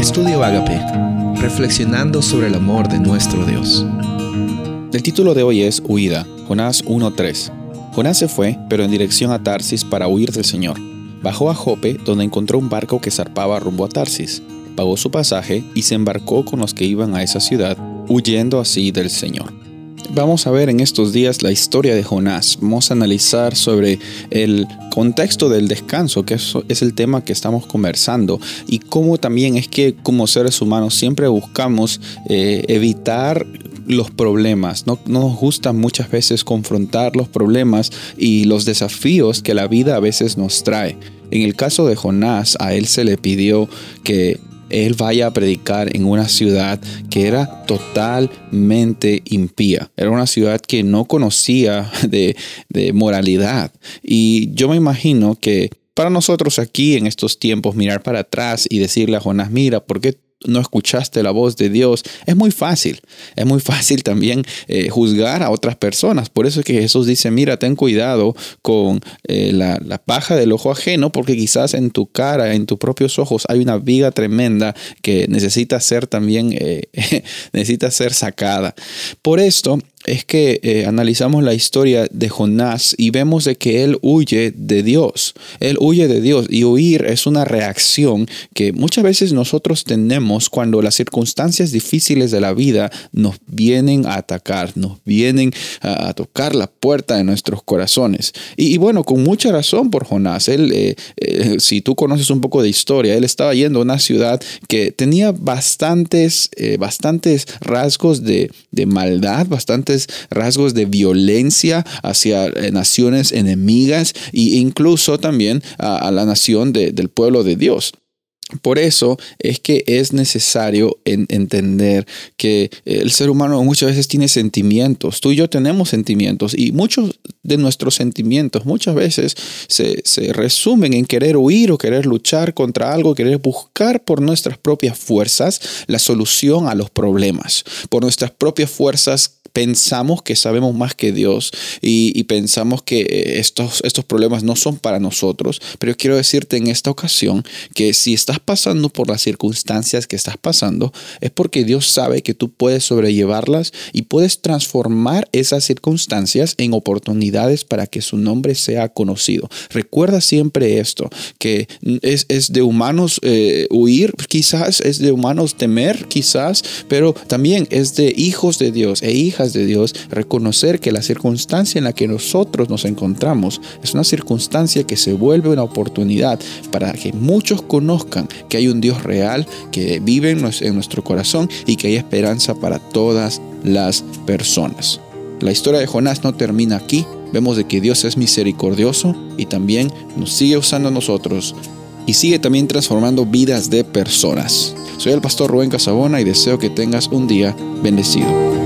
Estudio Agape, reflexionando sobre el amor de nuestro Dios. El título de hoy es Huida, Jonás 1.3. Jonás se fue, pero en dirección a Tarsis para huir del Señor. Bajó a Jope, donde encontró un barco que zarpaba rumbo a Tarsis. Pagó su pasaje y se embarcó con los que iban a esa ciudad, huyendo así del Señor. Vamos a ver en estos días la historia de Jonás. Vamos a analizar sobre el contexto del descanso, que es, el tema que estamos conversando, y cómo también es que como seres humanos siempre buscamos eh, evitar los problemas. No, no, nos gusta muchas veces confrontar los problemas y los desafíos que la vida a veces nos trae. En el caso de Jonás, a él se le pidió que él vaya a predicar en una ciudad que era totalmente impía. Era una ciudad que no conocía de, de moralidad. Y yo me imagino que para nosotros aquí en estos tiempos mirar para atrás y decirle a Jonás, mira, ¿por qué no escuchaste la voz de Dios, es muy fácil. Es muy fácil también eh, juzgar a otras personas. Por eso es que Jesús dice, mira, ten cuidado con eh, la, paja del ojo ajeno, porque quizás en tu cara, en tus propios ojos, hay una viga tremenda que necesita ser también, eh, necesita ser sacada. Por esto es que eh, analizamos la historia de Jonás y vemos de que él huye de Dios. Él huye de Dios y huir es una reacción que muchas veces nosotros tenemos cuando las circunstancias difíciles de la vida nos vienen a atacar, nos vienen a, tocar la puerta de nuestros corazones. Y, bueno, con mucha razón por Jonás. Él, eh, eh, si tú conoces un poco de historia, él estaba yendo a una ciudad que tenía bastantes, bastantes rasgos de, de maldad, rasgos de violencia hacia eh, naciones enemigas e incluso también a, la nación del pueblo de Dios. Por eso es que es necesario entender que el ser humano muchas veces tiene sentimientos. Tú y yo tenemos sentimientos y muchos de nuestros sentimientos muchas veces se, se, resumen en querer huir o querer luchar contra algo, querer buscar por nuestras propias fuerzas la solución a los problemas, por nuestras propias fuerzas pensamos que sabemos más que Dios y, pensamos que eh, estos, estos problemas no son para nosotros, pero quiero decirte en esta ocasión que si estás pasando por las circunstancias que estás pasando, es porque Dios sabe que tú puedes sobrellevarlas y puedes transformar esas circunstancias en oportunidades para que su nombre sea conocido. Recuerda siempre esto, que es, de humanos eh, huir, quizás es de humanos temer, quizás, pero también es de hijos de Dios e de Dios, reconocer que la circunstancia en la que nosotros nos encontramos es una circunstancia que se vuelve una oportunidad para que muchos conozcan que hay un Dios real que vive en nuestro corazón y que hay esperanza para todas las personas. La historia de Jonás no termina aquí. Vemos de que Dios es misericordioso y también nos sigue usando a nosotros y sigue también transformando vidas de personas. Soy el pastor Rubén Casabona y deseo que tengas un día bendecido.